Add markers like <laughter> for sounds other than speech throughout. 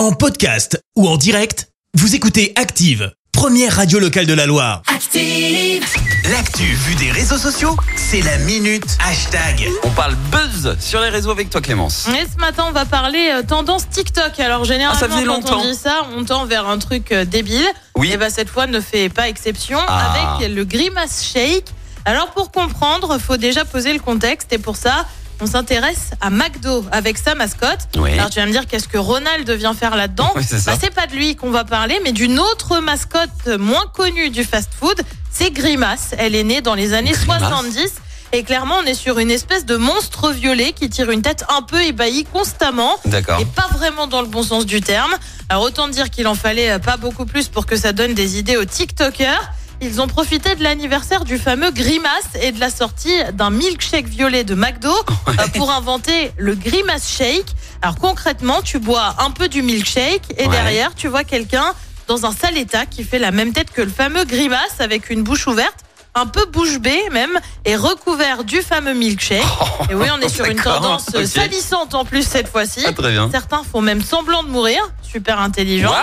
En podcast ou en direct, vous écoutez Active, première radio locale de la Loire. Active. L'actu vue des réseaux sociaux, c'est la minute hashtag. On parle buzz sur les réseaux avec toi Clémence. Et ce matin, on va parler euh, tendance TikTok. Alors généralement, Ah, ça faisait quand longtemps. on dit ça, on tend vers un truc euh, débile. Oui. Et bah cette fois, ne fait pas exception Ah. avec le grimace shake. Alors pour comprendre, faut déjà poser le contexte et pour ça, on s'intéresse à McDo avec sa mascotte. Oui. Alors tu vas me dire qu'est-ce que Ronald vient faire là-dedans Oui, c'est. Bah, pas de lui qu'on va parler, mais d'une autre mascotte moins connue du fast-food. C'est Grimace. Elle est née dans les années Grimace 70. Et clairement, on est sur une espèce de monstre violet qui tire une tête un peu ébahie constamment. D'accord. Et pas vraiment dans le bon sens du terme. Alors autant dire qu'il en fallait pas beaucoup plus pour que ça donne des idées aux TikTokers. Ils ont profité de l'anniversaire du fameux Grimace et de la sortie d'un milkshake violet de McDo euh, pour inventer le Grimace Shake. Alors concrètement, tu bois un peu du milkshake et Ouais. derrière, tu vois quelqu'un dans un sale état qui fait la même tête que le fameux Grimace avec une bouche ouverte. Un peu bouche bée même, et recouvert du fameux milkshake. <laughs> Et oui, on est sur une tendance euh, salissante en plus cette fois-ci. Ah, très bien. Certains font même semblant de mourir, super intelligent.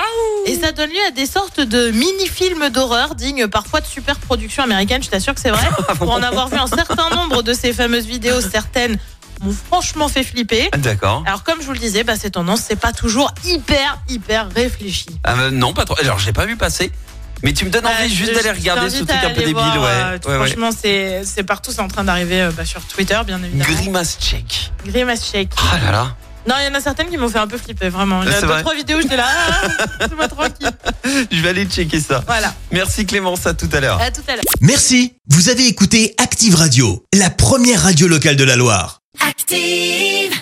Et ça donne lieu à des sortes de mini-films d'horreur dignes parfois de super productions américaines, je t'assure que c'est vrai. <laughs> Ah Pour en avoir vu un certain nombre de ces fameuses vidéos, certaines m'ont franchement fait flipper. D'accord. Alors comme je vous le disais, bah, ces tendances, c'est pas toujours hyper, hyper réfléchi. Ah, non, pas trop. Alors, j'ai pas vu passer. Mais tu me donnes envie Euh, juste d'aller regarder ce truc un peu débile, voir, ouais. euh, ouais, ouais. franchement, c'est c'est partout, c'est en train d'arriver euh, bah, sur Twitter, bien évidemment. Grimace check. Grimace Shake. Ah là là. Non, il y en a certaines qui m'ont fait un peu flipper, vraiment. Il y a c'est deux, vrai trois vidéos, j'étais là, ah, <laughs> laisse-moi tranquille. Je vais aller checker ça. Voilà, Merci Clémence, à tout à l'heure. à tout à l'heure. Merci, vous avez écouté Active Radio, la première radio locale de la Loire. Active.